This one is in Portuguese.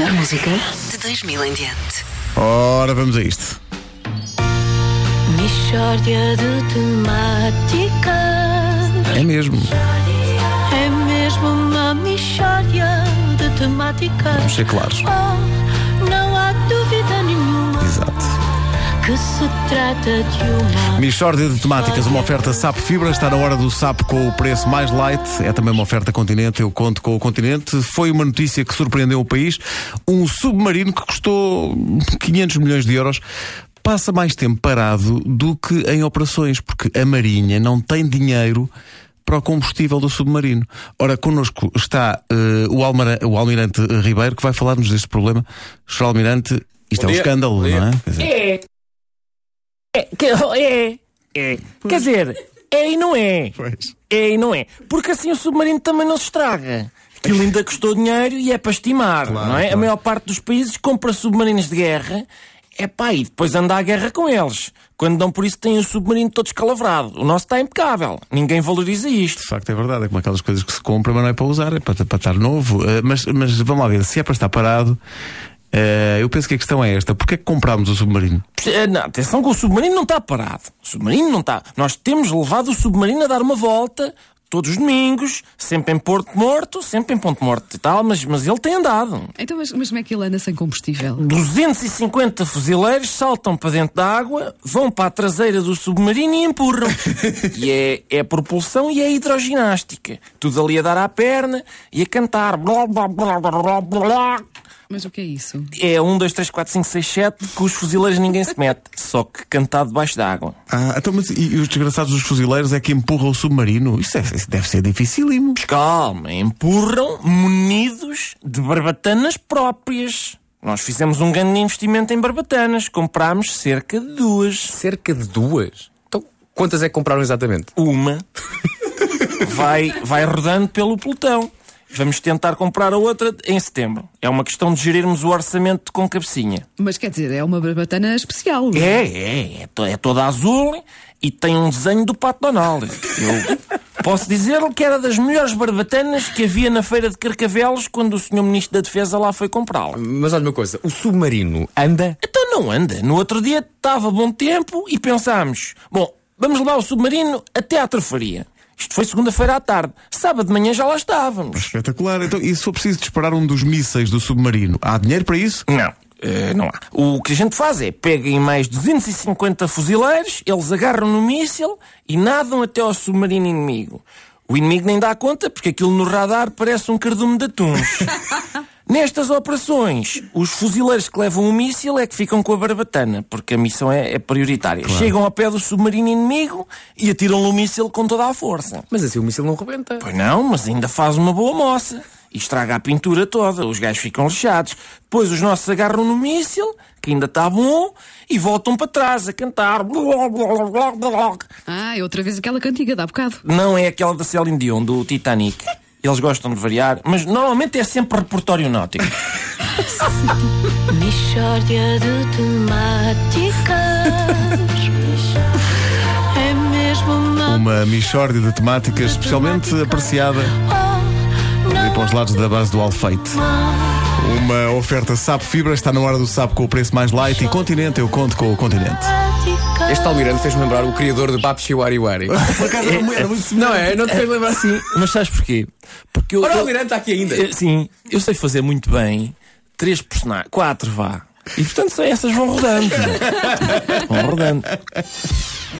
melhor música de 2000 em diante. Ora, vamos a isto. Mishória de temáticas. É mesmo. É mesmo uma mishória de temáticas. Vamos ser claros. Oh, que se trata de uma. Michórdia de temáticas, uma oferta SAP Fibra. Está na hora do SAP com o preço mais light. É também uma oferta Continente. Eu conto com o Continente. Foi uma notícia que surpreendeu o país. Um submarino que custou 500 milhões de euros passa mais tempo parado do que em operações, porque a Marinha não tem dinheiro para o combustível do submarino. Ora, connosco está eh, o, Almara- o Almirante Ribeiro, que vai falar-nos deste problema. Sr. Almirante, isto é um dia. escândalo, Bom dia. não é? Quer dizer, É. É. que- É. É. Quer dizer, é e não é. Pois. É e não é. Porque assim o submarino também não se estraga. Aquilo ainda custou dinheiro e é para estimar, não é? A maior parte dos países compra submarinos de guerra. É pá, e depois anda à guerra com eles. Quando dão por isso têm o submarino todo escalavrado. O nosso está impecável. Ninguém valoriza isto. De facto é verdade, é como aquelas coisas que se compra, mas não é para usar, é para, para estar novo. Eh, mas, mas vamos lá ver, se é para estar parado, eh, eu penso que a questão é esta: porquê é que comprámos o submarino? Eh, Não, atenção que o submarino não está parado. O submarino não está. Nós temos levado o submarino a dar uma volta todos os domingos, sempre em Porto Morto, sempre em Ponto Morto e tal, mas, mas ele tem andado. Então, mas, mas como é que ele anda sem combustível? 250 fuzileiros saltam para dentro da água, vão para a traseira do submarino e empurram. e é, é propulsão e é hidroginástica. Tudo ali a dar à perna e a cantar. Blá, blá, blá, blá, blá, blá. Mas o que é isso? É 1, 2, 3, 4, 5, 6, 7 que os fuzileiros ninguém se mete. Só que cantado debaixo d'água. Ah, então, mas e, e os desgraçados dos fuzileiros é que empurram o submarino? Isso, é- isso deve ser dificílimo. Mas calma, empurram munidos de barbatanas próprias. Nós fizemos um grande investimento em barbatanas. Comprámos cerca de duas. Cerca de duas? Então, quantas é que compraram exatamente? Uma vai, vai rodando pelo pelotão. Vamos tentar comprar a outra em setembro. É uma questão de gerirmos o orçamento com cabecinha. Mas quer dizer, é uma barbatana especial. É, é, é, to- é toda azul e tem um desenho do Pato Donald. Eu posso dizer-lhe que era das melhores barbatanas que havia na feira de Carcavelos quando o Sr. Ministro da Defesa lá foi comprá-la. Mas olha uma coisa, o submarino anda? Então não anda. No outro dia estava bom tempo e pensámos: bom, vamos levar o submarino até à trofaria. Isto foi segunda-feira à tarde. Sábado de manhã já lá estávamos. Espetacular. Então, e se for preciso disparar um dos mísseis do submarino, há dinheiro para isso? Não. eh, não há. O que a gente faz é peguem mais 250 fuzileiros, eles agarram no míssil e nadam até ao submarino inimigo. O inimigo nem dá conta porque aquilo no radar parece um cardume de atuns. Nestas operações, os fuzileiros que levam o míssil é que ficam com a barbatana, porque a missão é, é prioritária. Chegam ao pé do submarino inimigo e atiram-lhe o míssil com toda a força. Mas assim o míssil não rebenta. Pois não, mas ainda faz uma boa moça. E estraga a pintura toda, os gajos ficam lixados. Depois os nossos agarram no míssil, que ainda está bom, e voltam para trás a cantar. Ah, é outra vez aquela cantiga de há bocado. Não é aquela da Celine Dion, do Titanic. Eles gostam de variar, mas normalmente é sempre repertório náutico. De temáticas. É mesmo uma. Uma Michórdia de temáticas especialmente apreciada Oh, ali para os lados da base do Alfeite. Uma oferta SAP Fibra, está na hora do SAP com o preço mais light e Continente, eu conto com o Continente. Este almirante fez-me lembrar o criador de Babshi Wari Wari. Por acaso era muito- era muito Não é? Não te fez lembrar assim? mas sabes porquê? Porque eu. Ora, o almirante está aqui ainda. eu- sim, eu sei fazer muito bem três personagens. Quatro, vá. E portanto essas vão rodando. vão rodando.